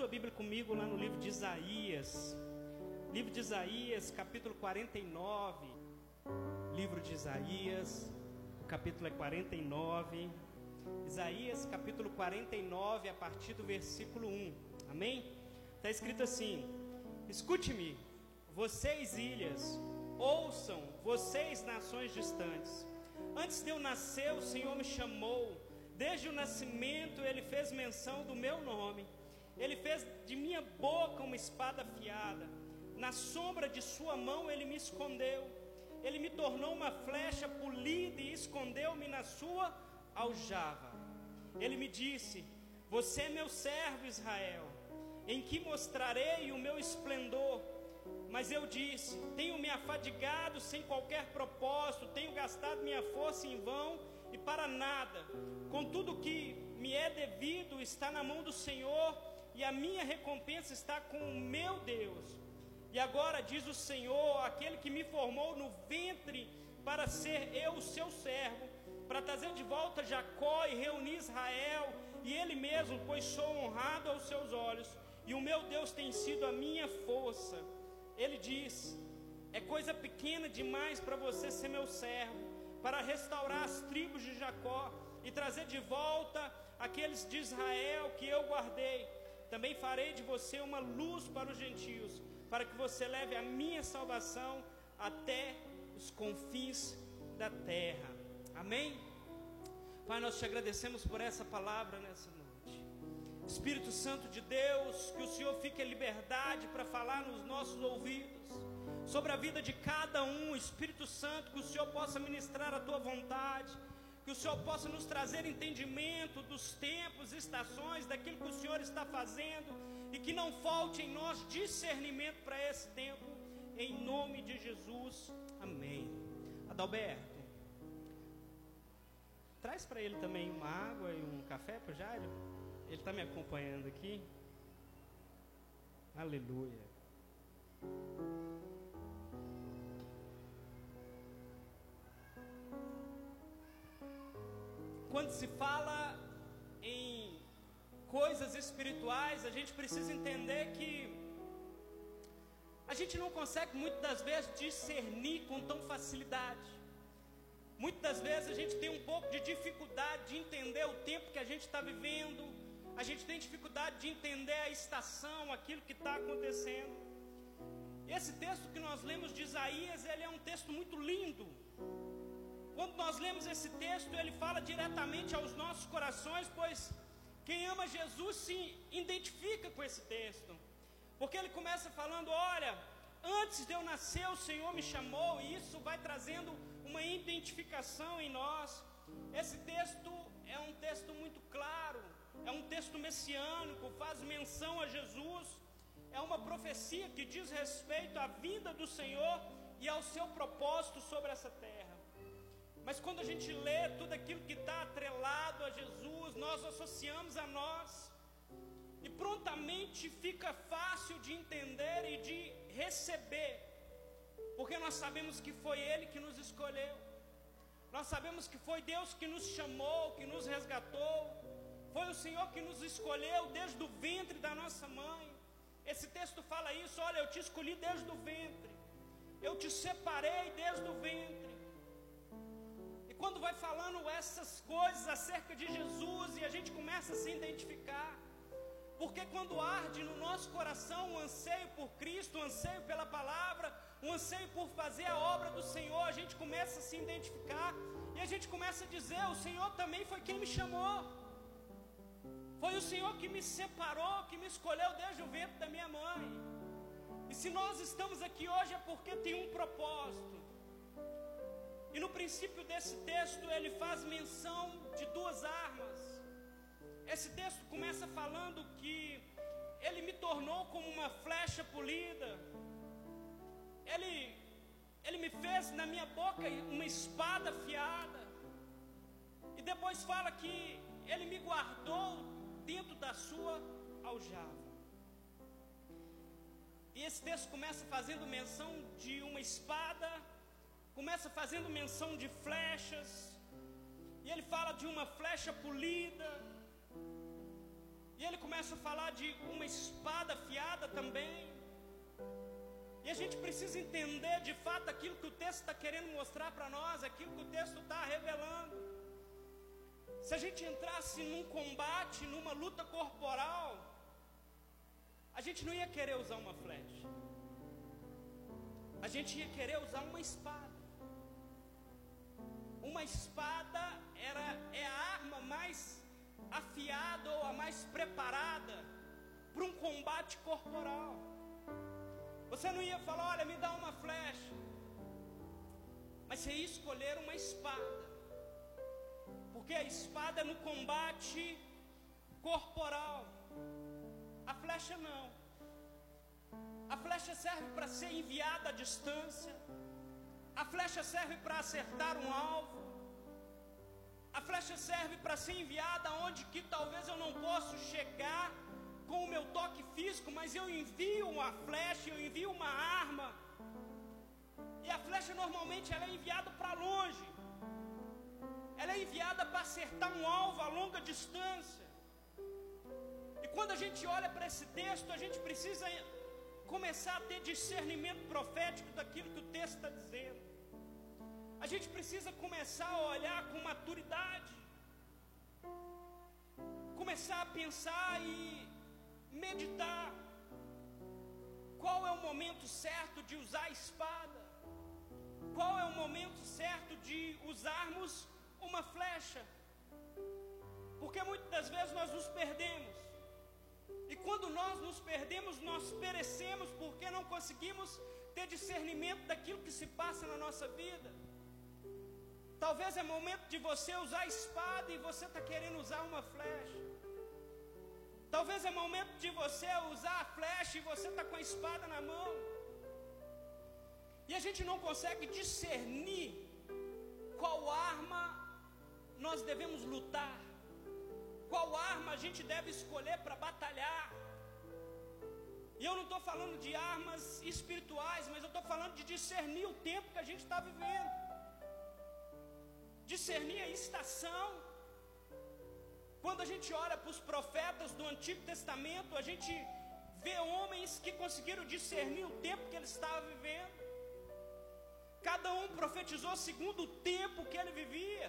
sua Bíblia comigo lá no livro de Isaías. Livro de Isaías, capítulo 49. Livro de Isaías, o capítulo é 49. Isaías, capítulo 49, a partir do versículo 1. Amém? Está escrito assim: Escute-me, vocês ilhas, ouçam, vocês nações distantes. Antes de eu nascer, o Senhor me chamou. Desde o nascimento, Ele fez menção do meu nome. Ele fez de minha boca uma espada afiada. Na sombra de Sua mão, Ele me escondeu. Ele me tornou uma flecha polida e escondeu-me na Sua aljava. Ele me disse: Você é meu servo, Israel, em que mostrarei o meu esplendor. Mas eu disse: Tenho me afadigado sem qualquer propósito, tenho gastado minha força em vão e para nada. Contudo, o que me é devido está na mão do Senhor, e a minha recompensa está com o meu Deus. E agora diz o Senhor, aquele que me formou no ventre para ser eu o seu servo, para trazer de volta Jacó e reunir Israel, e ele mesmo, pois sou honrado aos seus olhos, e o meu Deus tem sido a minha força. Ele diz: É coisa pequena demais para você ser meu servo, para restaurar as tribos de Jacó e trazer de volta aqueles de Israel que eu guardei. Também farei de você uma luz para os gentios, para que você leve a minha salvação até os confins da terra. Amém? Pai, nós te agradecemos por essa palavra nessa noite. Espírito Santo de Deus, que o Senhor fique em liberdade para falar nos nossos ouvidos sobre a vida de cada um. Espírito Santo, que o Senhor possa ministrar a tua vontade, que o Senhor possa nos trazer entendimento dos tempos, estações, daquilo que o Senhor está fazendo e que não falte em nós discernimento para esse tempo, em nome de Jesus. Amém. Adalberto, traz para ele também uma água e um café para o Jairo. Ele está me acompanhando aqui. Aleluia. Quando se fala em coisas espirituais, a gente precisa entender que a gente não consegue muitas das vezes discernir com tão facilidade. Muitas das vezes a gente tem um pouco de dificuldade de entender o tempo que a gente está vivendo, a gente tem dificuldade de entender a estação, aquilo que está acontecendo. Esse texto que nós lemos de Isaías, ele é um texto muito lindo. Quando nós lemos esse texto, ele fala diretamente aos nossos corações, pois quem ama Jesus se identifica com esse texto. Porque ele começa falando: Olha, antes de eu nascer, o Senhor me chamou, e isso vai trazendo uma identificação em nós. Esse texto é um texto muito claro, é um texto messiânico, faz menção a Jesus, é uma profecia que diz respeito à vinda do Senhor e ao seu propósito sobre essa terra. Mas quando a gente lê tudo aquilo que está atrelado a Jesus, nós associamos a nós, e prontamente fica fácil de entender e de receber, porque nós sabemos que foi Ele que nos escolheu, nós sabemos que foi Deus que nos chamou, que nos resgatou, foi o Senhor que nos escolheu desde o ventre da nossa mãe. Esse texto fala isso: olha, eu te escolhi desde o ventre, eu te separei desde o ventre. Quando vai falando essas coisas acerca de Jesus e a gente começa a se identificar, porque quando arde no nosso coração o um anseio por Cristo, o um anseio pela palavra, o um anseio por fazer a obra do Senhor, a gente começa a se identificar e a gente começa a dizer: o Senhor também foi quem me chamou. Foi o Senhor que me separou, que me escolheu desde o ventre da minha mãe. E se nós estamos aqui hoje é porque tem um propósito. E no princípio desse texto ele faz menção de duas armas. Esse texto começa falando que ele me tornou como uma flecha polida. Ele ele me fez na minha boca uma espada afiada. E depois fala que ele me guardou dentro da sua aljava. E esse texto começa fazendo menção de uma espada, começa fazendo menção de flechas, e ele fala de uma flecha polida, e ele começa a falar de uma espada afiada também. E a gente precisa entender de fato aquilo que o texto está querendo mostrar para nós, aquilo que o texto está revelando. Se a gente entrasse num combate, numa luta corporal, a gente não ia querer usar uma flecha, a gente ia querer usar uma espada. Uma espada era, é a arma mais afiada ou a mais preparada para um combate corporal. Você não ia falar, olha, me dá uma flecha. Mas você ia escolher uma espada. Porque a espada é no combate corporal. A flecha não. A flecha serve para ser enviada à distância. A flecha serve para acertar um alvo. A flecha serve para ser enviada onde que talvez eu não possa chegar com o meu toque físico, mas eu envio uma flecha, eu envio uma arma. E a flecha normalmente ela é enviada para longe. Ela é enviada para acertar um alvo a longa distância. E quando a gente olha para esse texto, a gente precisa começar a ter discernimento profético daquilo que o texto está dizendo. A gente precisa começar a olhar com maturidade, começar a pensar e meditar. Qual é o momento certo de usar a espada? Qual é o momento certo de usarmos uma flecha? Porque muitas das vezes nós nos perdemos. E quando nós nos perdemos, nós perecemos porque não conseguimos ter discernimento daquilo que se passa na nossa vida. Talvez é momento de você usar a espada e você está querendo usar uma flecha. Talvez é momento de você usar a flecha e você está com a espada na mão. E a gente não consegue discernir qual arma nós devemos lutar, qual arma a gente deve escolher para batalhar. E eu não estou falando de armas espirituais, mas eu estou falando de discernir o tempo que a gente está vivendo, discernir a estação quando a gente olha para os profetas do Antigo Testamento, a gente vê homens que conseguiram discernir o tempo que ele estava vivendo. Cada um profetizou segundo o tempo que ele vivia.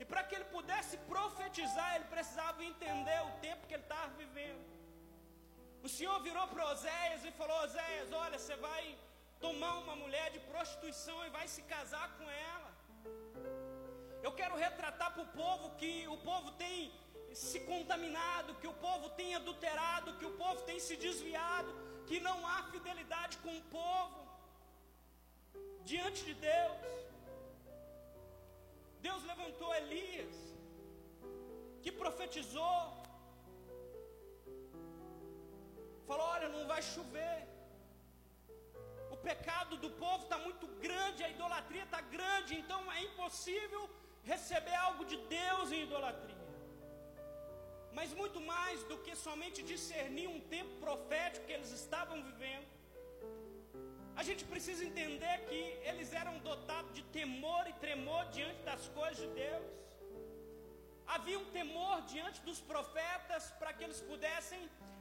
E para que ele pudesse profetizar, ele precisava entender o tempo que ele estava vivendo. O Senhor virou para Oséias e falou: Oséias, olha, você vai tomar uma mulher de prostituição e vai se casar com ela. Eu quero retratar para o povo que o povo tem se contaminado, que o povo tem adulterado, que o povo tem se desviado, que não há fidelidade com o povo diante de Deus. Deus levantou Elias, que profetizou, falou: Olha, não vai chover. O pecado do povo está muito grande, a idolatria está grande, então é impossível receber algo de Deus em idolatria mas muito mais do que somente discernir um tempo profético que eles estavam vivendo. A gente precisa entender que eles eram dotados de temor e tremor diante das coisas de Deus. Havia um temor diante dos profetas para que eles pudessem,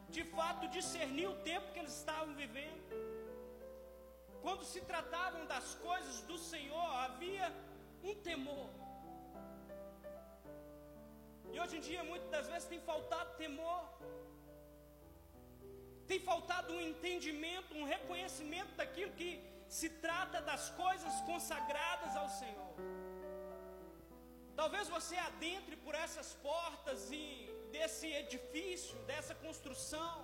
de fato, discernir o tempo que eles estavam vivendo. Quando se tratavam das coisas do Senhor, havia um temor. E hoje em dia, muitas das vezes, tem faltado temor, tem faltado um entendimento, um reconhecimento daquilo que se trata das coisas consagradas ao Senhor. Talvez você adentre por essas portas e desse edifício, dessa construção,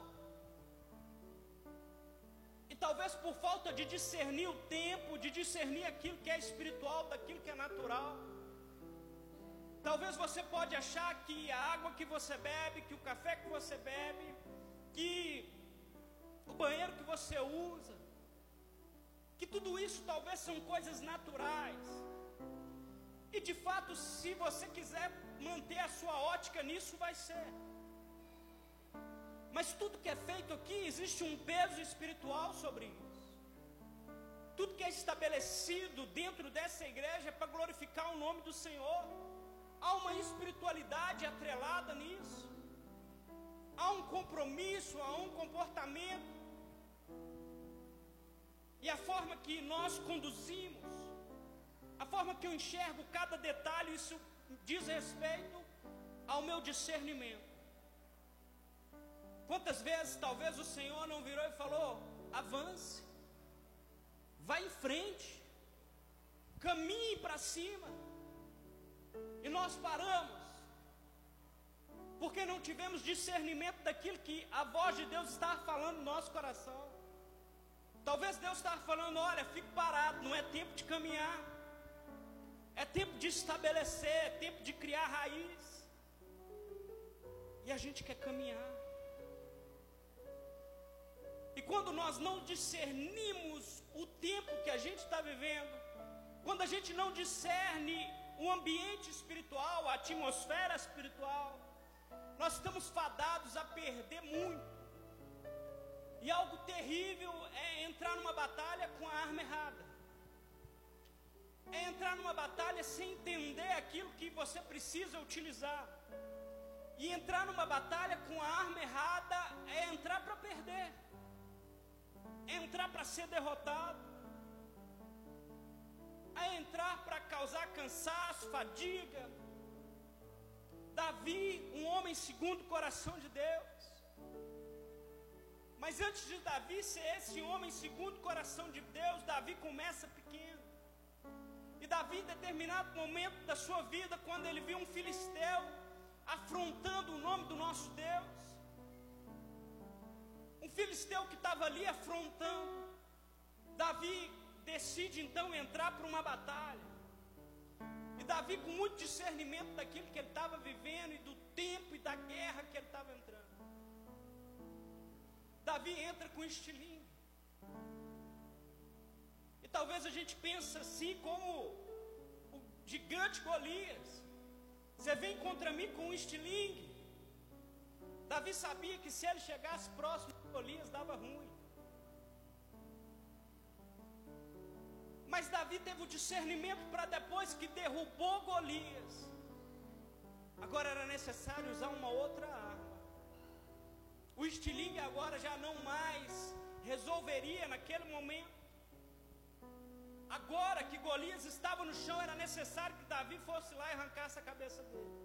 e talvez por falta de discernir o tempo, de discernir aquilo que é espiritual daquilo que é natural, Talvez você pode achar que a água que você bebe, que o café que você bebe, que o banheiro que você usa, que tudo isso talvez são coisas naturais. E de fato, se você quiser manter a sua ótica nisso, vai ser. Mas tudo que é feito aqui, existe um peso espiritual sobre isso. Tudo que é estabelecido dentro dessa igreja é para glorificar o nome do Senhor. Há uma espiritualidade atrelada nisso. há um compromisso, há um comportamento. E a forma que nós conduzimos, a forma que eu enxergo cada detalhe, isso diz respeito ao meu discernimento. Quantas vezes talvez o Senhor não virou e falou: avance, vá em frente, caminhe para cima, e nós paramos, porque não tivemos discernimento daquilo que a voz de Deus está falando no nosso coração. Talvez Deus está falando: olha, fique parado, não é tempo de caminhar, é tempo de estabelecer, é tempo de criar raiz, e a gente quer caminhar. E quando nós não discernimos o tempo que a gente está vivendo, quando a gente não discerne o ambiente espiritual, a atmosfera espiritual, nós estamos fadados a perder muito. E algo terrível é entrar numa batalha com a arma errada. É entrar numa batalha sem entender aquilo que você precisa utilizar. E entrar numa batalha com a arma errada é entrar para perder entrar para ser derrotado, a entrar para causar cansaço, fadiga. Davi, um homem segundo o coração de Deus. Mas antes de Davi ser esse homem segundo o coração de Deus, Davi começa pequeno. E Davi, em determinado momento da sua vida, quando ele viu um filisteu afrontando o nome do nosso Deus, um filisteu que estava ali afrontando. Davi decide então entrar para uma batalha. E Davi, com muito discernimento daquilo que ele estava vivendo e do tempo e da guerra que ele estava entrando. Davi entra com estilingue. E talvez a gente pense assim como o gigante Golias. Você vem contra mim com um estilingue. Davi sabia que se ele chegasse próximo de Golias dava ruim. Mas Davi teve o discernimento para depois que derrubou Golias. Agora era necessário usar uma outra arma. O estilingue agora já não mais resolveria naquele momento. Agora que Golias estava no chão, era necessário que Davi fosse lá e arrancasse a cabeça dele.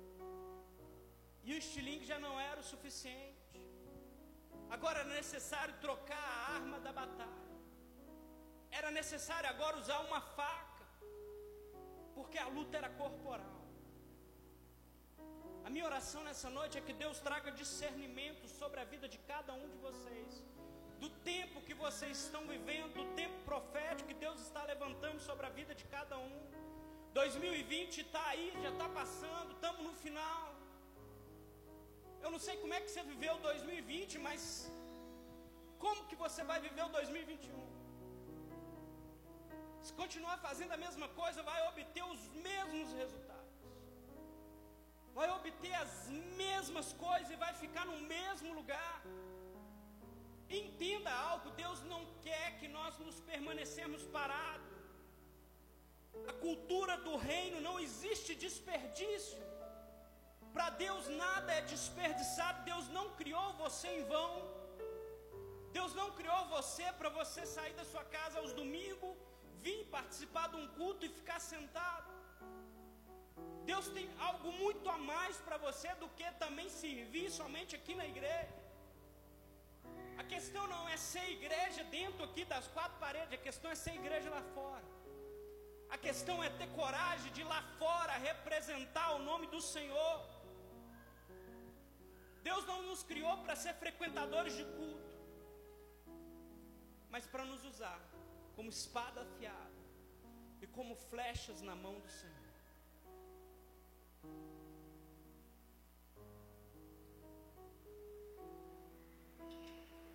E o estilingue já não era o suficiente. Agora era necessário trocar a arma da batalha. Era necessário agora usar uma faca. Porque a luta era corporal. A minha oração nessa noite é que Deus traga discernimento sobre a vida de cada um de vocês. Do tempo que vocês estão vivendo, do tempo profético que Deus está levantando sobre a vida de cada um. 2020 está aí, já está passando, estamos no final. Eu não sei como é que você viveu 2020, mas como que você vai viver o 2021? Se continuar fazendo a mesma coisa, vai obter os mesmos resultados. Vai obter as mesmas coisas e vai ficar no mesmo lugar. Entenda algo, Deus não quer que nós nos permanecemos parados. A cultura do reino não existe desperdício. Para Deus nada é desperdiçado, Deus não criou você em vão. Deus não criou você para você sair da sua casa aos domingos, vir participar de um culto e ficar sentado. Deus tem algo muito a mais para você do que também servir somente aqui na igreja. A questão não é ser igreja dentro aqui das quatro paredes, a questão é ser igreja lá fora. A questão é ter coragem de lá fora representar o nome do Senhor. Deus não nos criou para ser frequentadores de culto, mas para nos usar como espada afiada e como flechas na mão do Senhor.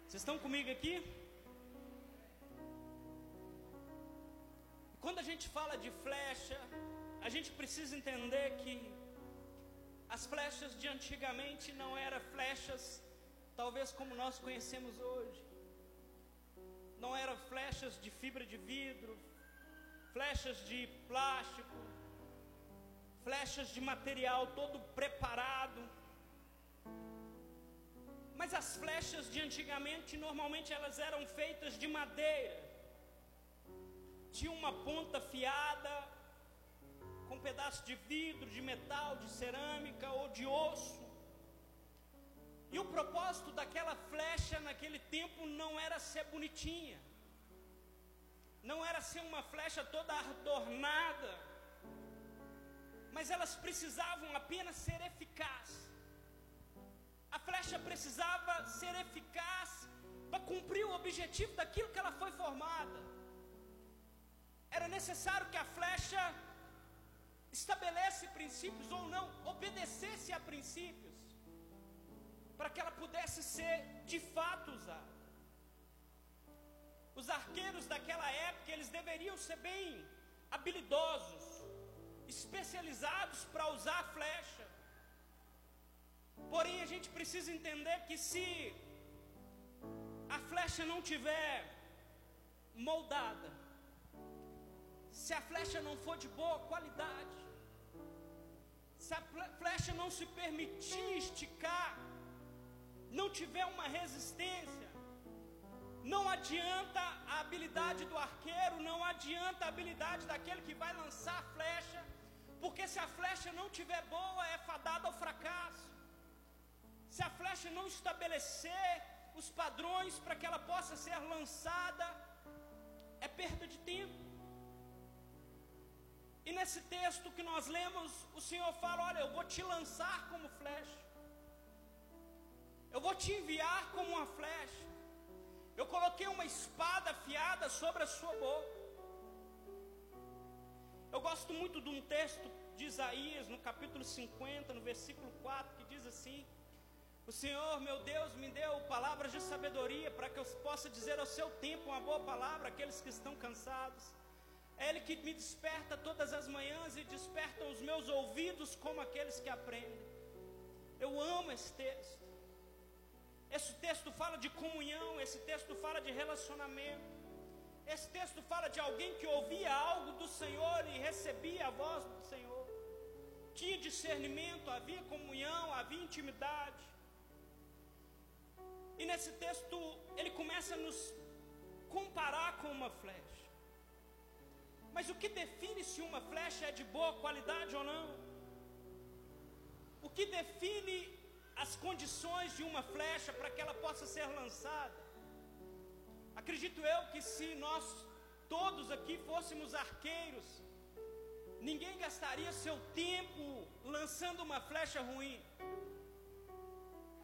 Vocês estão comigo aqui? Quando a gente fala de flecha, a gente precisa entender que as flechas de antigamente não eram flechas, talvez como nós conhecemos hoje. Não eram flechas de fibra de vidro, flechas de plástico, flechas de material todo preparado. Mas as flechas de antigamente, normalmente elas eram feitas de madeira. Tinha uma ponta fiada, com um pedaço de vidro, de metal, de cerâmica ou de osso. E o propósito daquela flecha naquele tempo não era ser bonitinha, não era ser uma flecha toda adornada, mas elas precisavam apenas ser eficazes. A flecha precisava ser eficaz para cumprir o objetivo daquilo que ela foi formada. Era necessário que a flecha estabelece princípios ou não, obedecesse a princípios, para que ela pudesse ser de fato usada. Os arqueiros daquela época, eles deveriam ser bem habilidosos, especializados para usar a flecha. Porém, a gente precisa entender que se a flecha não tiver moldada, se a flecha não for de boa qualidade, se a flecha não se permitir esticar, não tiver uma resistência, não adianta a habilidade do arqueiro, não adianta a habilidade daquele que vai lançar a flecha, porque se a flecha não tiver boa, é fadada ao fracasso. Se a flecha não estabelecer os padrões para que ela possa ser lançada, é perda de tempo. E nesse texto que nós lemos, o Senhor fala: Olha, eu vou te lançar como flecha, eu vou te enviar como uma flecha. Eu coloquei uma espada afiada sobre a sua boca. Eu gosto muito de um texto de Isaías, no capítulo 50, no versículo 4, que diz assim: O Senhor, meu Deus, me deu palavras de sabedoria para que eu possa dizer ao seu tempo uma boa palavra àqueles que estão cansados. É Ele que me desperta todas as manhãs e desperta os meus ouvidos como aqueles que aprendem. Eu amo esse texto. Esse texto fala de comunhão, esse texto fala de relacionamento. Esse texto fala de alguém que ouvia algo do Senhor e recebia a voz do Senhor. Tinha discernimento, havia comunhão, havia intimidade. E nesse texto ele começa a nos comparar com uma flecha. Mas o que define se uma flecha é de boa qualidade ou não? O que define as condições de uma flecha para que ela possa ser lançada? Acredito eu que se nós todos aqui fôssemos arqueiros, ninguém gastaria seu tempo lançando uma flecha ruim.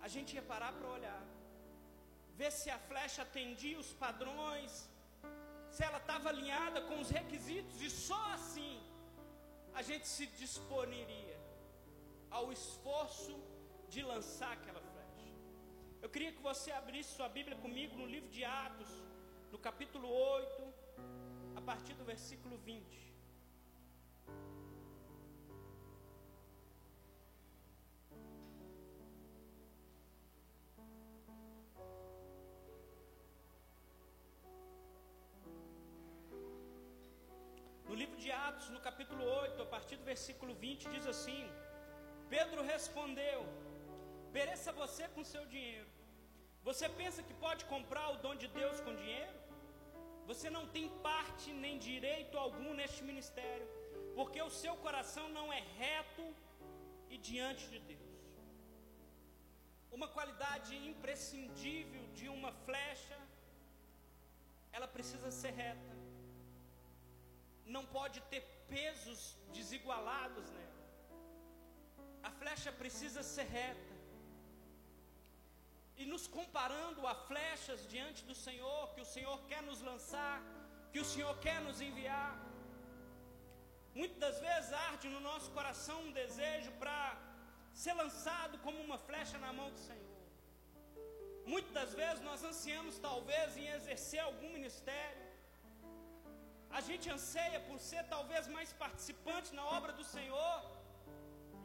A gente ia parar para olhar, ver se a flecha atendia os padrões, se ela estava alinhada com os requisitos, e só assim a gente se disponiria ao esforço de lançar aquela flecha. Eu queria que você abrisse sua Bíblia comigo no livro de Atos, no capítulo 8, a partir do versículo 20. No livro de Atos, no capítulo 8, a partir do versículo 20, diz assim: Pedro respondeu: Pereça você com seu dinheiro. Você pensa que pode comprar o dom de Deus com dinheiro? Você não tem parte nem direito algum neste ministério, porque o seu coração não é reto e diante de Deus. Uma qualidade imprescindível de uma flecha, ela precisa ser reta não pode ter pesos desigualados nela. A flecha precisa ser reta. E nos comparando a flechas diante do Senhor, que o Senhor quer nos lançar, que o Senhor quer nos enviar. Muitas das vezes arde no nosso coração um desejo para ser lançado como uma flecha na mão do Senhor. Muitas das vezes nós ansiamos, talvez, em exercer algum ministério a gente anseia por ser talvez mais participante na obra do Senhor.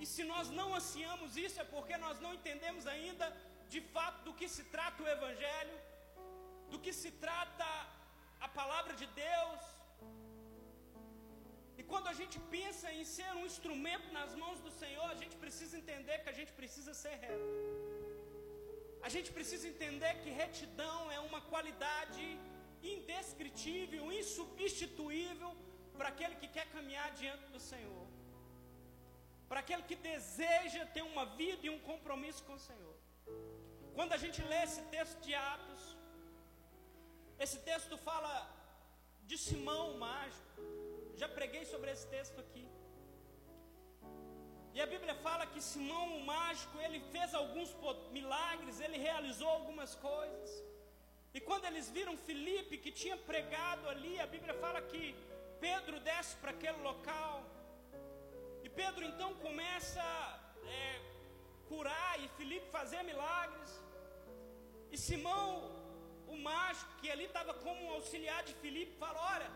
E se nós não ansiamos isso, é porque nós não entendemos ainda de fato do que se trata o Evangelho, do que se trata a palavra de Deus. E quando a gente pensa em ser um instrumento nas mãos do Senhor, a gente precisa entender que a gente precisa ser reto. A gente precisa entender que retidão é uma qualidade indescritível, insubstituível para aquele que quer caminhar diante do Senhor. Para aquele que deseja ter uma vida e um compromisso com o Senhor. Quando a gente lê esse texto de Atos, esse texto fala de Simão o mágico. Já preguei sobre esse texto aqui. E a Bíblia fala que Simão o mágico, ele fez alguns milagres, ele realizou algumas coisas. E quando eles viram Felipe que tinha pregado ali, a Bíblia fala que Pedro desce para aquele local. E Pedro então começa a é, curar e Felipe fazer milagres. E Simão, o mágico, que ali estava como um auxiliar de Felipe, fala: Olha,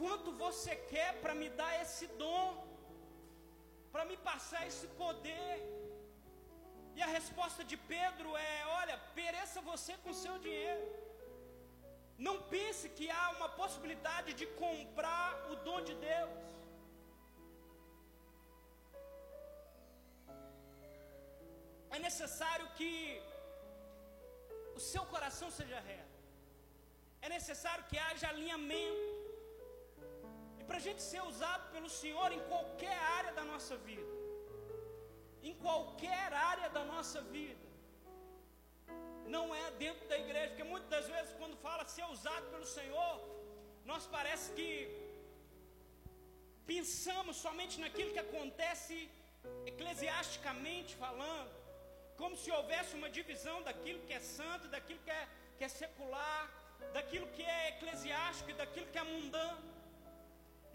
quanto você quer para me dar esse dom? para me passar esse poder. E a resposta de Pedro é: olha, pereça você com seu dinheiro. Não pense que há uma possibilidade de comprar o dom de Deus. É necessário que o seu coração seja reto. É necessário que haja alinhamento para a gente ser usado pelo Senhor em qualquer área da nossa vida. Em qualquer área da nossa vida. Não é dentro da igreja, porque muitas das vezes quando fala ser usado pelo Senhor, nós parece que pensamos somente naquilo que acontece eclesiasticamente falando, como se houvesse uma divisão daquilo que é santo, daquilo que é, que é secular, daquilo que é eclesiástico e daquilo que é mundano.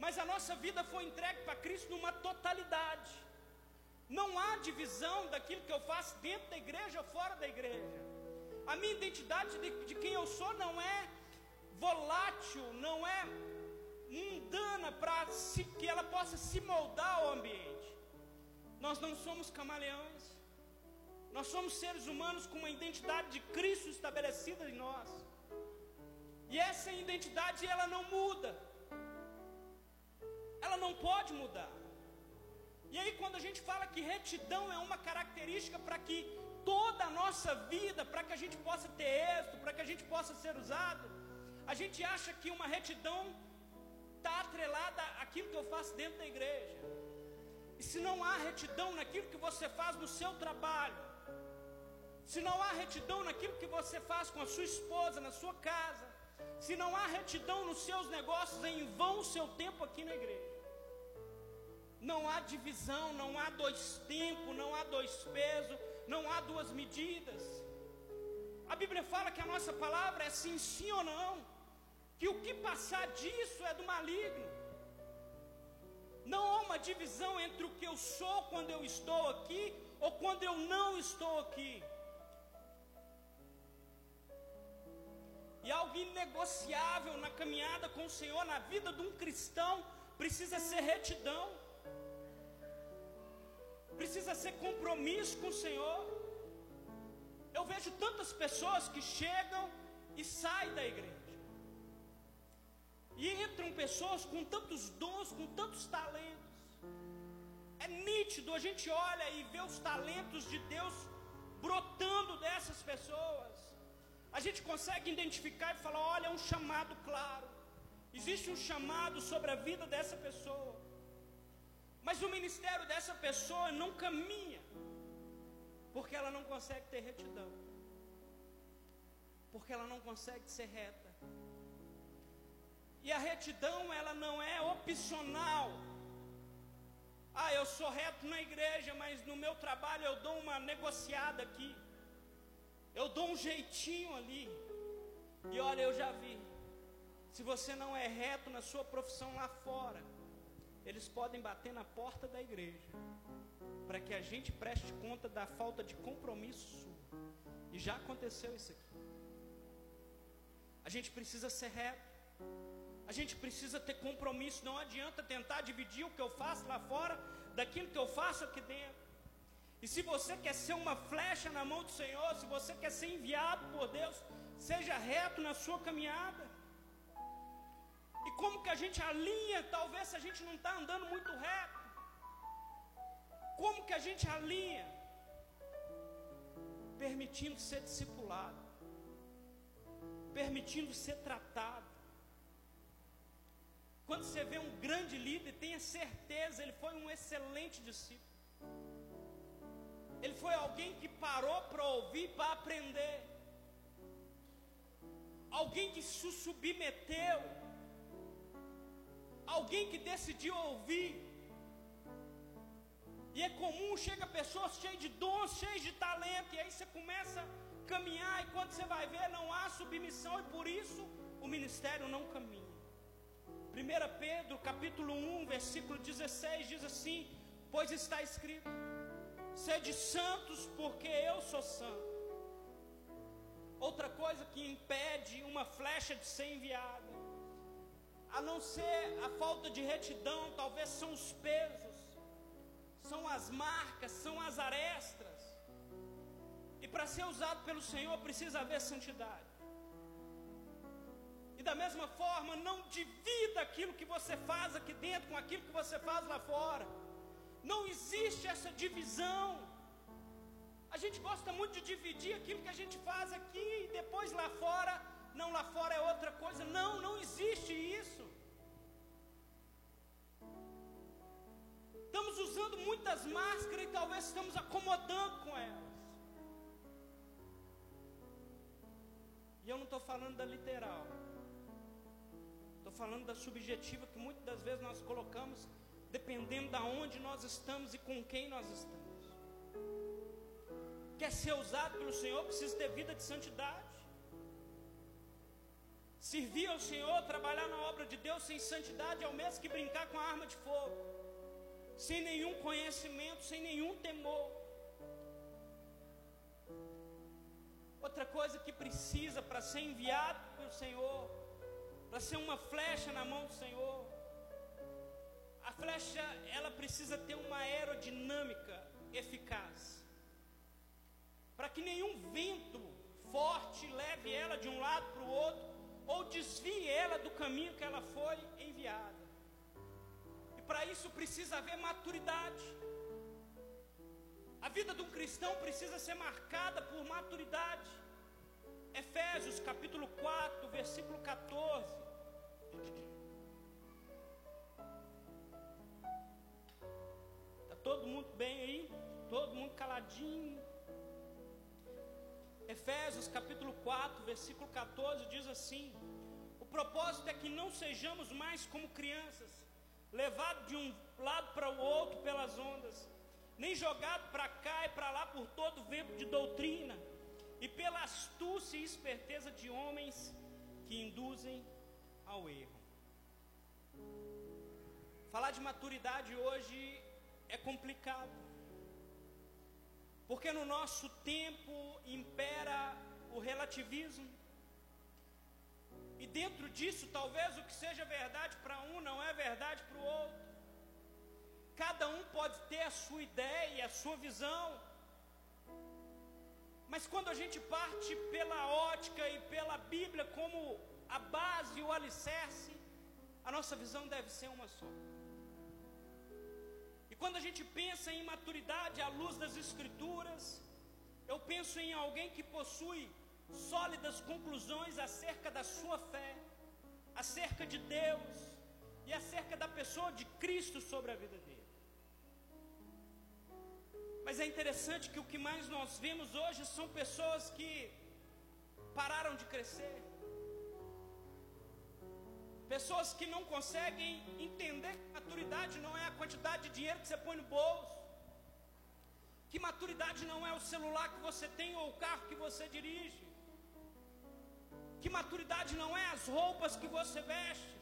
Mas a nossa vida foi entregue para Cristo numa totalidade. Não há divisão daquilo que eu faço dentro da igreja ou fora da igreja. A minha identidade de, de quem eu sou não é volátil, não é mundana para que ela possa se moldar ao ambiente. Nós não somos camaleões. Nós somos seres humanos com uma identidade de Cristo estabelecida em nós. E essa identidade ela não muda ela não pode mudar. E aí, quando a gente fala que retidão é uma característica para que toda a nossa vida, para que a gente possa ter êxito, para que a gente possa ser usado, a gente acha que uma retidão está atrelada àquilo que eu faço dentro da igreja. E se não há retidão naquilo que você faz no seu trabalho, se não há retidão naquilo que você faz com a sua esposa, na sua casa, se não há retidão nos seus negócios, em vão o seu tempo aqui na igreja. Não há divisão, não há dois tempos, não há dois pesos, não há duas medidas. A Bíblia fala que a nossa palavra é sim, sim ou não. Que o que passar disso é do maligno. Não há uma divisão entre o que eu sou quando eu estou aqui ou quando eu não estou aqui. E algo inegociável na caminhada com o Senhor, na vida de um cristão, precisa ser retidão precisa ser compromisso com o Senhor. Eu vejo tantas pessoas que chegam e saem da igreja. E entram pessoas com tantos dons, com tantos talentos. É nítido, a gente olha e vê os talentos de Deus brotando dessas pessoas. A gente consegue identificar e falar: olha, é um chamado claro. Existe um chamado sobre a vida dessa pessoa. Mas o ministério dessa pessoa não caminha, porque ela não consegue ter retidão, porque ela não consegue ser reta. E a retidão, ela não é opcional. Ah, eu sou reto na igreja, mas no meu trabalho eu dou uma negociada aqui. Eu dou um jeitinho ali. E olha, eu já vi. Se você não é reto na sua profissão lá fora, eles podem bater na porta da igreja para que a gente preste conta da falta de compromisso. E já aconteceu isso aqui. A gente precisa ser reto. A gente precisa ter compromisso. Não adianta tentar dividir o que eu faço lá fora daquilo que eu faço aqui dentro. E se você quer ser uma flecha na mão do Senhor, se você quer ser enviado por Deus, seja reto na sua caminhada. E como que a gente alinha, talvez se a gente não está andando muito reto? Como que a gente alinha? permitindo ser discipulado, permitindo ser tratado. Quando você vê um grande líder, tenha certeza, ele foi um excelente discípulo. Ele foi alguém que parou para ouvir, para aprender. Alguém que se submeteu. Alguém que decidiu ouvir. E é comum, chega pessoas cheias de dons, cheias de talento, e aí você começa a caminhar, e quando você vai ver, não há submissão, e por isso o ministério não caminha. 1 Pedro capítulo 1, versículo 16 diz assim: Pois está escrito: Sede santos, porque eu sou santo. Outra coisa que impede uma flecha de ser enviada, a não ser a falta de retidão, talvez são os pesos são as marcas, são as arestas. E para ser usado pelo Senhor precisa haver santidade. E da mesma forma, não divida aquilo que você faz aqui dentro com aquilo que você faz lá fora. Não existe essa divisão. A gente gosta muito de dividir aquilo que a gente faz aqui e depois lá fora, não lá fora é outra coisa. Não, não existe isso. Estamos usando muitas máscaras e talvez estamos acomodando com elas. E eu não estou falando da literal. Estou falando da subjetiva que muitas das vezes nós colocamos dependendo de onde nós estamos e com quem nós estamos. Quer ser usado pelo Senhor, precisa ter vida de santidade. Servir ao Senhor, trabalhar na obra de Deus sem santidade é o mesmo que brincar com a arma de fogo sem nenhum conhecimento, sem nenhum temor. Outra coisa que precisa para ser enviado pelo Senhor, para ser uma flecha na mão do Senhor, flecha ela precisa ter uma aerodinâmica eficaz, para que nenhum vento forte leve ela de um lado para o outro ou desvie ela do caminho que ela foi enviada para isso precisa haver maturidade. A vida de um cristão precisa ser marcada por maturidade. Efésios capítulo 4, versículo 14. Todo mundo bem aí? Todo mundo caladinho? Efésios capítulo 4, versículo 14 diz assim: O propósito é que não sejamos mais como crianças levado de um lado para o outro pelas ondas, nem jogado para cá e para lá por todo vento de doutrina, e pela astúcia e esperteza de homens que induzem ao erro. Falar de maturidade hoje é complicado, porque no nosso tempo impera o relativismo, e dentro disso, talvez o que seja verdade para um não é verdade para o outro. Cada um pode ter a sua ideia, a sua visão. Mas quando a gente parte pela ótica e pela Bíblia como a base o alicerce, a nossa visão deve ser uma só. Quando a gente pensa em maturidade à luz das Escrituras, eu penso em alguém que possui sólidas conclusões acerca da sua fé, acerca de Deus e acerca da pessoa de Cristo sobre a vida dele. Mas é interessante que o que mais nós vemos hoje são pessoas que pararam de crescer. Pessoas que não conseguem entender que maturidade não é a quantidade de dinheiro que você põe no bolso. Que maturidade não é o celular que você tem ou o carro que você dirige que maturidade não é as roupas que você veste.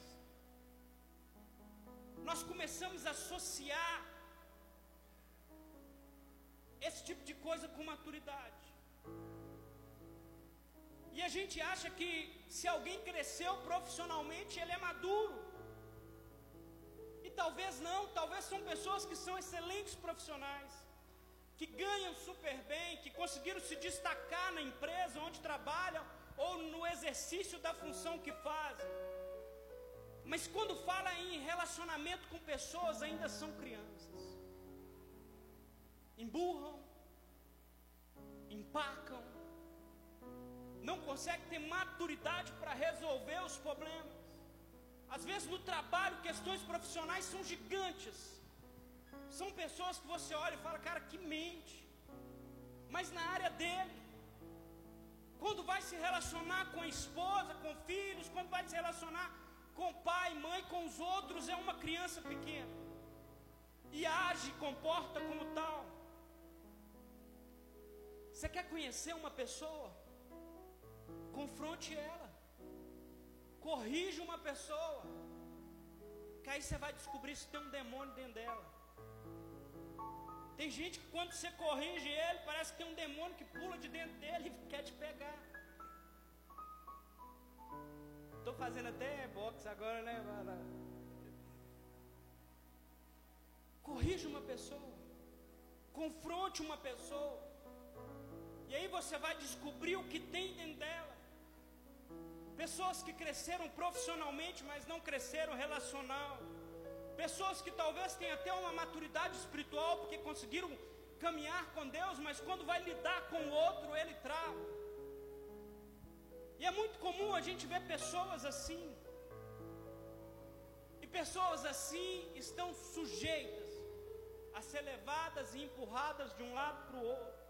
Nós começamos a associar esse tipo de coisa com maturidade. E a gente acha que se alguém cresceu profissionalmente, ele é maduro. E talvez não, talvez são pessoas que são excelentes profissionais, que ganham super bem, que conseguiram se destacar na empresa onde trabalham, ou no exercício da função que fazem. Mas quando fala em relacionamento com pessoas, ainda são crianças. Emburram, empacam, não conseguem ter maturidade para resolver os problemas. Às vezes no trabalho, questões profissionais são gigantes. São pessoas que você olha e fala, cara, que mente. Mas na área dele, quando vai se relacionar com a esposa, com filhos, quando vai se relacionar com pai, mãe, com os outros, é uma criança pequena. E age, comporta como tal. Você quer conhecer uma pessoa? Confronte ela. Corrija uma pessoa. Que aí você vai descobrir se tem um demônio dentro dela. Tem gente que quando você corrige ele, parece que tem um demônio que pula de dentro dele e quer te pegar. Estou fazendo até boxe agora, né? Corrija uma pessoa. Confronte uma pessoa. E aí você vai descobrir o que tem dentro dela. Pessoas que cresceram profissionalmente, mas não cresceram relacional. Pessoas que talvez tenham até uma maturidade espiritual, porque conseguiram caminhar com Deus, mas quando vai lidar com o outro, ele trava. E é muito comum a gente ver pessoas assim. E pessoas assim estão sujeitas a ser levadas e empurradas de um lado para o outro.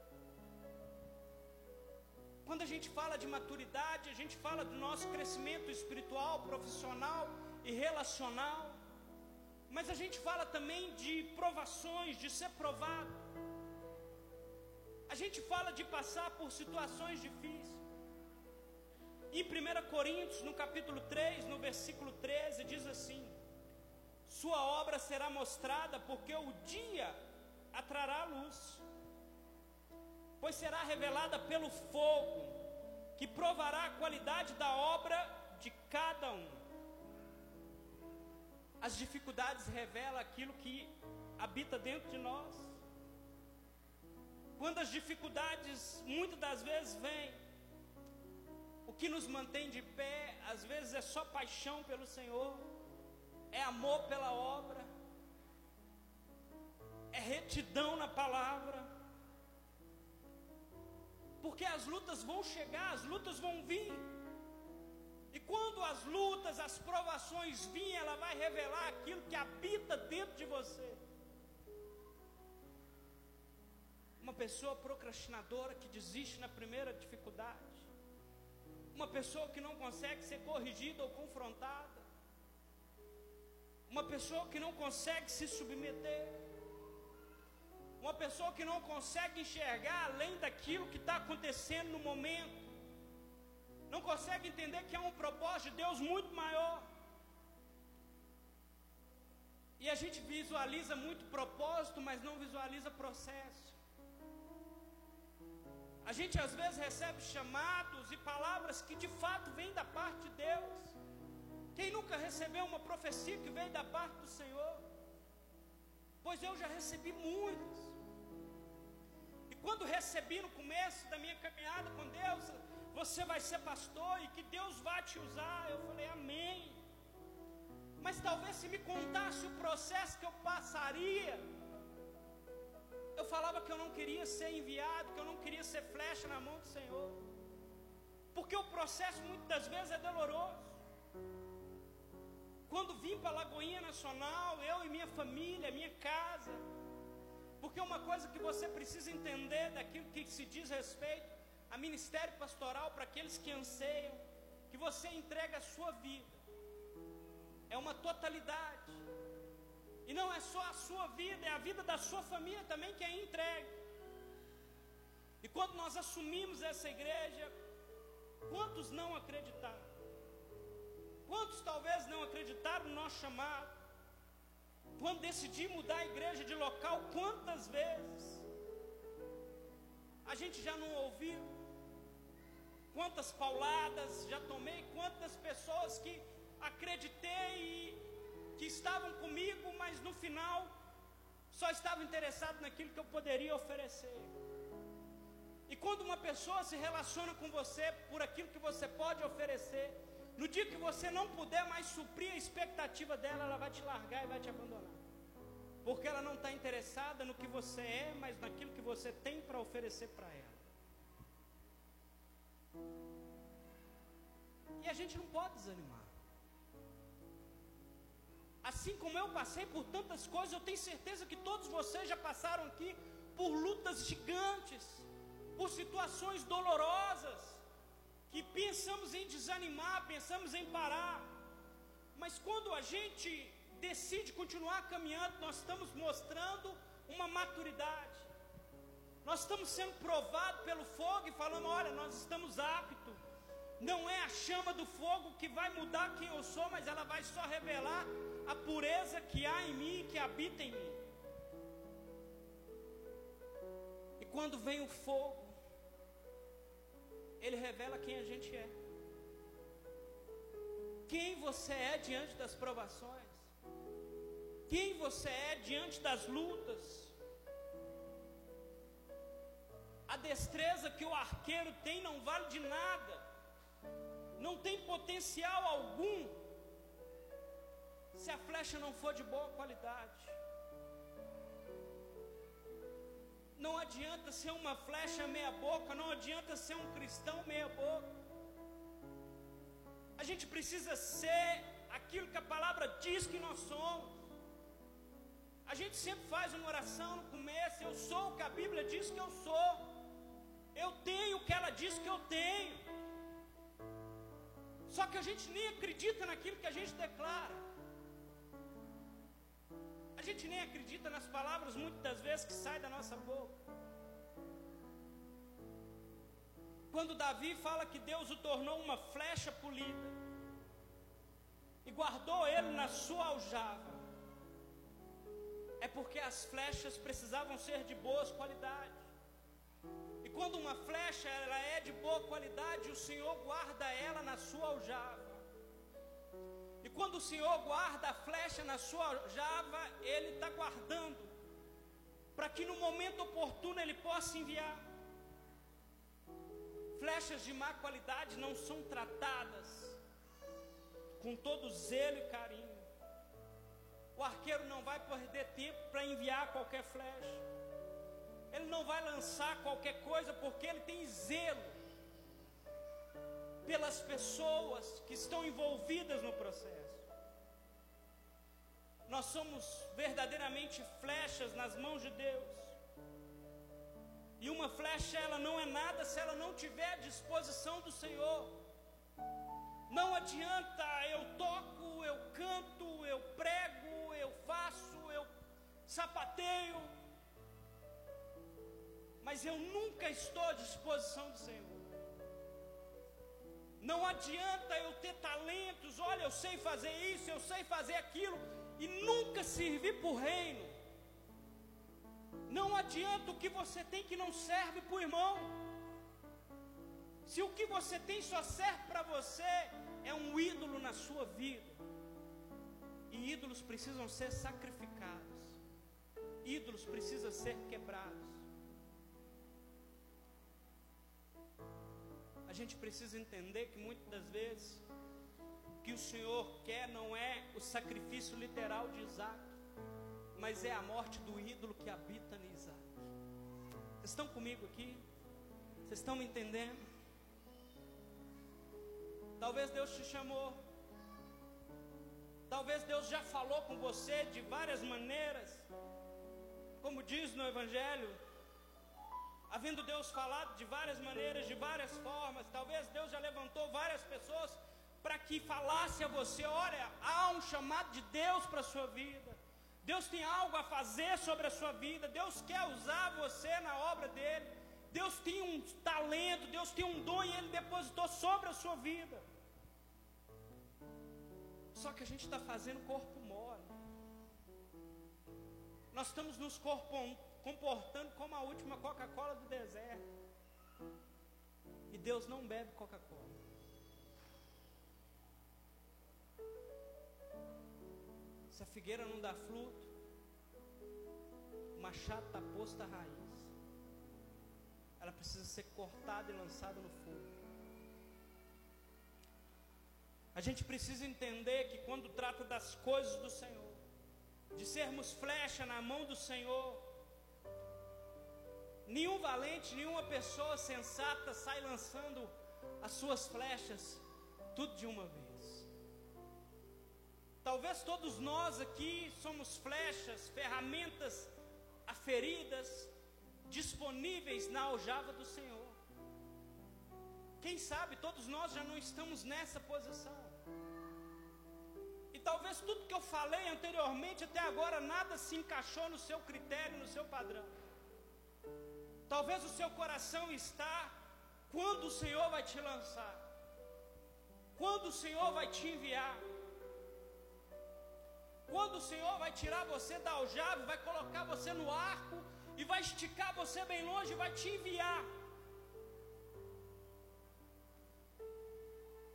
Quando a gente fala de maturidade, a gente fala do nosso crescimento espiritual, profissional e relacional. Mas a gente fala também de provações, de ser provado. A gente fala de passar por situações difíceis. Em 1 Coríntios, no capítulo 3, no versículo 13, diz assim: Sua obra será mostrada, porque o dia atrará luz pois será revelada pelo fogo, que provará a qualidade da obra de cada um. As dificuldades revelam aquilo que habita dentro de nós. Quando as dificuldades muitas das vezes vêm, o que nos mantém de pé, às vezes é só paixão pelo Senhor, é amor pela obra, é retidão na palavra, porque as lutas vão chegar, as lutas vão vir. E quando as lutas, as provações virem, ela vai revelar aquilo que habita dentro de você. Uma pessoa procrastinadora que desiste na primeira dificuldade. Uma pessoa que não consegue ser corrigida ou confrontada. Uma pessoa que não consegue se submeter. Uma pessoa que não consegue enxergar além daquilo que está acontecendo no momento. Não consegue entender que há um propósito de Deus muito maior. E a gente visualiza muito propósito, mas não visualiza processo. A gente às vezes recebe chamados e palavras que de fato vêm da parte de Deus. Quem nunca recebeu uma profecia que veio da parte do Senhor? Pois eu já recebi muitas. Quando recebi no começo da minha caminhada com Deus, você vai ser pastor e que Deus vai te usar. Eu falei, amém. Mas talvez se me contasse o processo que eu passaria, eu falava que eu não queria ser enviado, que eu não queria ser flecha na mão do Senhor. Porque o processo muitas vezes é doloroso. Quando vim para a Lagoinha Nacional, eu e minha família, minha casa, porque uma coisa que você precisa entender daquilo que se diz respeito a ministério pastoral para aqueles que anseiam, que você entrega a sua vida. É uma totalidade. E não é só a sua vida, é a vida da sua família também que é entregue. E quando nós assumimos essa igreja, quantos não acreditaram? Quantos talvez não acreditaram no nosso chamado? Quando decidi mudar a igreja de local, quantas vezes a gente já não ouviu? Quantas pauladas já tomei? Quantas pessoas que acreditei e que estavam comigo, mas no final só estavam interessados naquilo que eu poderia oferecer. E quando uma pessoa se relaciona com você por aquilo que você pode oferecer, no dia que você não puder mais suprir a expectativa dela, ela vai te largar e vai te abandonar porque ela não está interessada no que você é, mas naquilo que você tem para oferecer para ela. E a gente não pode desanimar. Assim como eu passei por tantas coisas, eu tenho certeza que todos vocês já passaram aqui por lutas gigantes, por situações dolorosas, que pensamos em desanimar, pensamos em parar. Mas quando a gente decide continuar caminhando, nós estamos mostrando uma maturidade. Nós estamos sendo provados pelo fogo e falando: olha, nós estamos aptos. Não é a chama do fogo que vai mudar quem eu sou, mas ela vai só revelar a pureza que há em mim, que habita em mim. E quando vem o fogo, ele revela quem a gente é. Quem você é diante das provações. Quem você é diante das lutas. A destreza que o arqueiro tem não vale de nada. Não tem potencial algum se a flecha não for de boa qualidade. Não adianta ser uma flecha meia boca, não adianta ser um cristão meia boca. A gente precisa ser aquilo que a palavra diz que nós somos. A gente sempre faz uma oração no começo, eu sou o que a Bíblia diz que eu sou. Eu tenho o que ela diz que eu tenho. Só que a gente nem acredita naquilo que a gente declara. A gente nem acredita nas palavras muitas vezes que saem da nossa boca. Quando Davi fala que Deus o tornou uma flecha polida e guardou ele na sua aljava, é porque as flechas precisavam ser de boas qualidades. E quando uma flecha ela é de boa qualidade, o Senhor guarda ela na sua aljava. E quando o Senhor guarda a flecha na sua aljava, Ele está guardando, para que no momento oportuno Ele possa enviar. Flechas de má qualidade não são tratadas com todo zelo e carinho. O arqueiro não vai perder tempo para enviar qualquer flecha. Ele não vai lançar qualquer coisa porque ele tem zelo pelas pessoas que estão envolvidas no processo. Nós somos verdadeiramente flechas nas mãos de Deus. E uma flecha ela não é nada se ela não tiver a disposição do Senhor. Não adianta eu toco, eu canto, eu prego, sapateio, mas eu nunca estou à disposição do Senhor. Não adianta eu ter talentos, olha, eu sei fazer isso, eu sei fazer aquilo, e nunca servir para o reino. Não adianta o que você tem que não serve para o irmão. Se o que você tem só serve para você, é um ídolo na sua vida. E ídolos precisam ser sacrificados. Ídolos precisam ser quebrados. A gente precisa entender que muitas das vezes que o Senhor quer não é o sacrifício literal de Isaac, mas é a morte do ídolo que habita em Isaac. Vocês estão comigo aqui? Vocês estão me entendendo? Talvez Deus te chamou. Talvez Deus já falou com você de várias maneiras. Como diz no Evangelho, havendo Deus falado de várias maneiras, de várias formas, talvez Deus já levantou várias pessoas para que falasse a você: olha, há um chamado de Deus para a sua vida. Deus tem algo a fazer sobre a sua vida. Deus quer usar você na obra dele. Deus tem um talento, Deus tem um dom e ele depositou sobre a sua vida. Só que a gente está fazendo corpo. Nós estamos nos comportando como a última Coca-Cola do deserto. E Deus não bebe Coca-Cola. Se a figueira não dá fruto, o machado está posto a raiz. Ela precisa ser cortada e lançada no fogo. A gente precisa entender que quando trata das coisas do Senhor, de sermos flecha na mão do Senhor, nenhum valente, nenhuma pessoa sensata sai lançando as suas flechas tudo de uma vez. Talvez todos nós aqui somos flechas, ferramentas aferidas, disponíveis na aljava do Senhor. Quem sabe todos nós já não estamos nessa posição. Talvez tudo que eu falei anteriormente até agora nada se encaixou no seu critério, no seu padrão. Talvez o seu coração está quando o Senhor vai te lançar. Quando o Senhor vai te enviar. Quando o Senhor vai tirar você da aljava, vai colocar você no arco e vai esticar você bem longe e vai te enviar.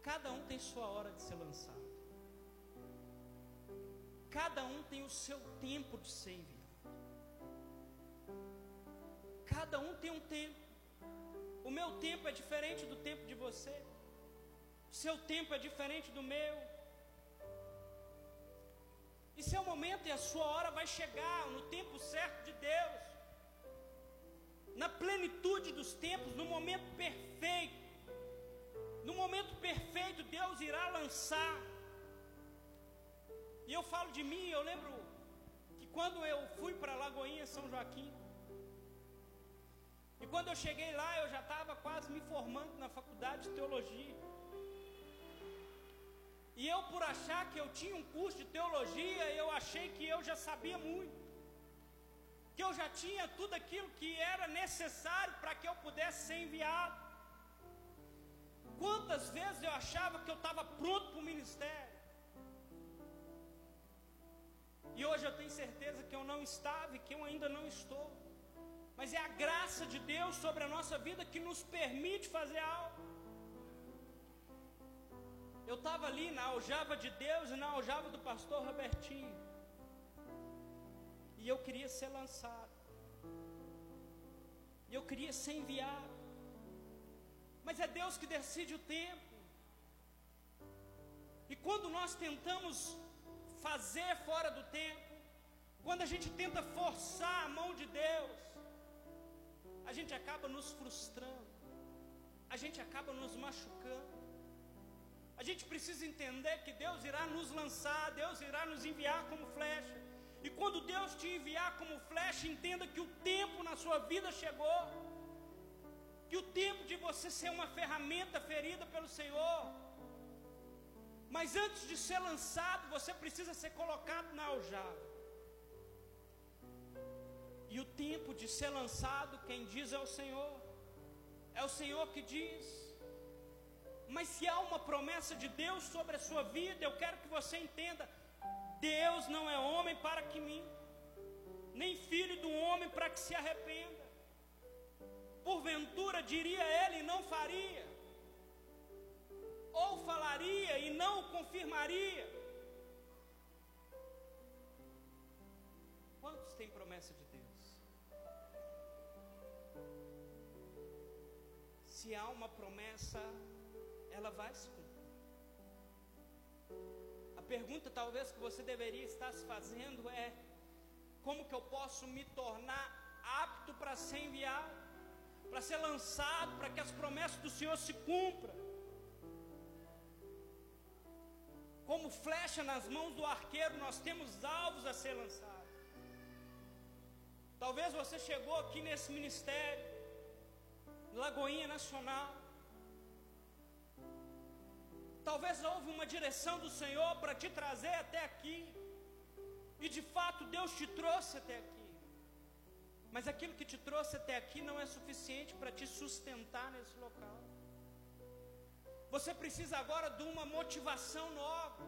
Cada um tem sua hora de ser lançado. Cada um tem o seu tempo de ser enviado. Cada um tem um tempo. O meu tempo é diferente do tempo de você. O seu tempo é diferente do meu. E seu momento e a sua hora vai chegar no tempo certo de Deus. Na plenitude dos tempos, no momento perfeito. No momento perfeito, Deus irá lançar. E eu falo de mim, eu lembro que quando eu fui para Lagoinha, São Joaquim, e quando eu cheguei lá, eu já estava quase me formando na faculdade de teologia. E eu, por achar que eu tinha um curso de teologia, eu achei que eu já sabia muito. Que eu já tinha tudo aquilo que era necessário para que eu pudesse ser enviado. Quantas vezes eu achava que eu estava pronto para o ministério? E hoje eu tenho certeza que eu não estava e que eu ainda não estou. Mas é a graça de Deus sobre a nossa vida que nos permite fazer algo. Eu estava ali na aljava de Deus e na aljava do pastor Robertinho. E eu queria ser lançado. E eu queria ser enviado. Mas é Deus que decide o tempo. E quando nós tentamos fazer fora do tempo, quando a gente tenta forçar a mão de Deus, a gente acaba nos frustrando, a gente acaba nos machucando. A gente precisa entender que Deus irá nos lançar, Deus irá nos enviar como flecha. E quando Deus te enviar como flecha, entenda que o tempo na sua vida chegou que o tempo de você ser uma ferramenta ferida pelo Senhor. Mas antes de ser lançado, você precisa ser colocado na aljava. E o tempo de ser lançado, quem diz é o Senhor. É o Senhor que diz. Mas se há uma promessa de Deus sobre a sua vida, eu quero que você entenda: Deus não é homem para que mim, nem filho do homem para que se arrependa porventura diria ele não faria, ou falaria e não confirmaria. Quantos têm promessa de Deus? Se há uma promessa, ela vai se cumprir. A pergunta talvez que você deveria estar se fazendo é: como que eu posso me tornar apto para ser enviado? para ser lançado, para que as promessas do Senhor se cumpram. Como flecha nas mãos do arqueiro, nós temos alvos a ser lançados. Talvez você chegou aqui nesse ministério, Lagoinha Nacional. Talvez houve uma direção do Senhor para te trazer até aqui. E de fato Deus te trouxe até aqui. Mas aquilo que te trouxe até aqui não é suficiente para te sustentar nesse local. Você precisa agora de uma motivação nova.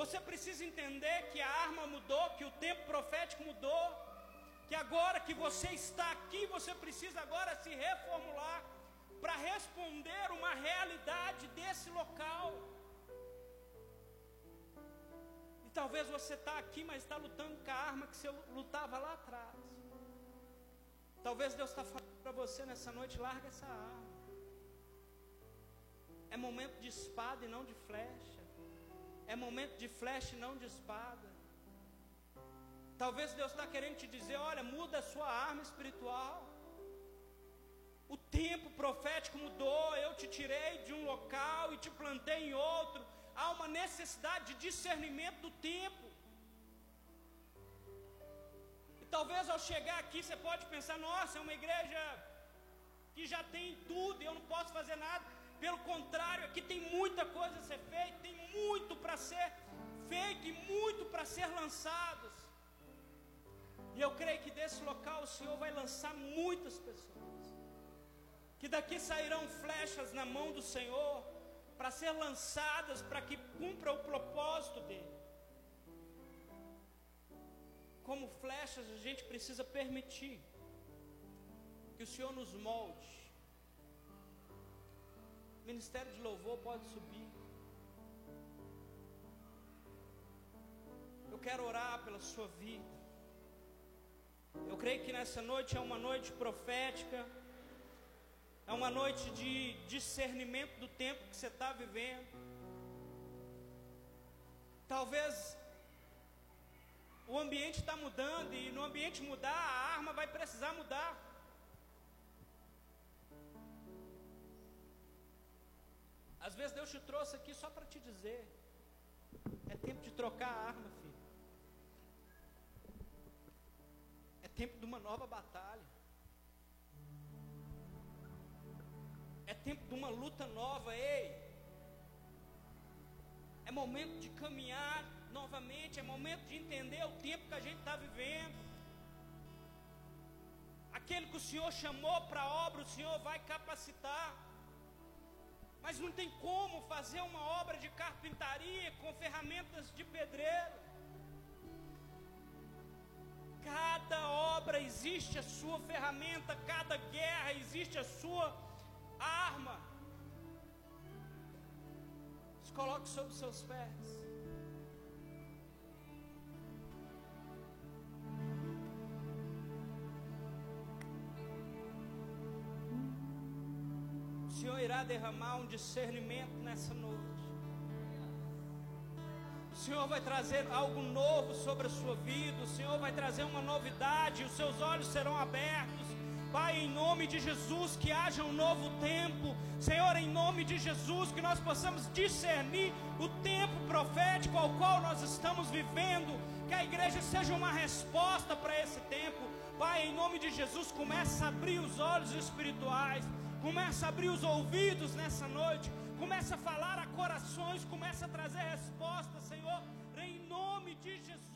Você precisa entender que a arma mudou, que o tempo profético mudou, que agora que você está aqui, você precisa agora se reformular para responder uma realidade desse local. E talvez você está aqui, mas está lutando com a arma que você lutava lá atrás. Talvez Deus está falando para você nessa noite: larga essa arma. É momento de espada e não de flecha. É momento de flecha e não de espada. Talvez Deus está querendo te dizer: olha, muda a sua arma espiritual. O tempo profético mudou. Eu te tirei de um local e te plantei em outro. Há uma necessidade de discernimento do tempo. E talvez ao chegar aqui você pode pensar: nossa, é uma igreja que já tem tudo e eu não posso fazer nada. Pelo contrário, aqui tem muita coisa a ser feita, tem muito para ser feito e muito para ser lançados. E eu creio que desse local o Senhor vai lançar muitas pessoas. Que daqui sairão flechas na mão do Senhor para ser lançadas para que cumpra o propósito dele. Como flechas, a gente precisa permitir que o Senhor nos molde. Ministério de louvor pode subir. Eu quero orar pela sua vida. Eu creio que nessa noite é uma noite profética, é uma noite de discernimento do tempo que você está vivendo. Talvez o ambiente está mudando e no ambiente mudar, a arma vai precisar mudar. Às vezes Deus te trouxe aqui só para te dizer: é tempo de trocar a arma, filho. É tempo de uma nova batalha. É tempo de uma luta nova, ei. É momento de caminhar novamente, é momento de entender o tempo que a gente está vivendo. Aquele que o Senhor chamou para a obra, o Senhor vai capacitar. Mas não tem como fazer uma obra de carpintaria com ferramentas de pedreiro. Cada obra existe a sua ferramenta, cada guerra existe a sua arma. Se coloque sobre seus pés. Senhor irá derramar um discernimento nessa noite. O Senhor vai trazer algo novo sobre a sua vida. O Senhor vai trazer uma novidade. Os seus olhos serão abertos. Pai, em nome de Jesus, que haja um novo tempo. Senhor, em nome de Jesus, que nós possamos discernir o tempo profético ao qual nós estamos vivendo. Que a igreja seja uma resposta para esse tempo. Pai, em nome de Jesus, começa a abrir os olhos espirituais. Começa a abrir os ouvidos nessa noite. Começa a falar a corações. Começa a trazer respostas, Senhor. Em nome de Jesus,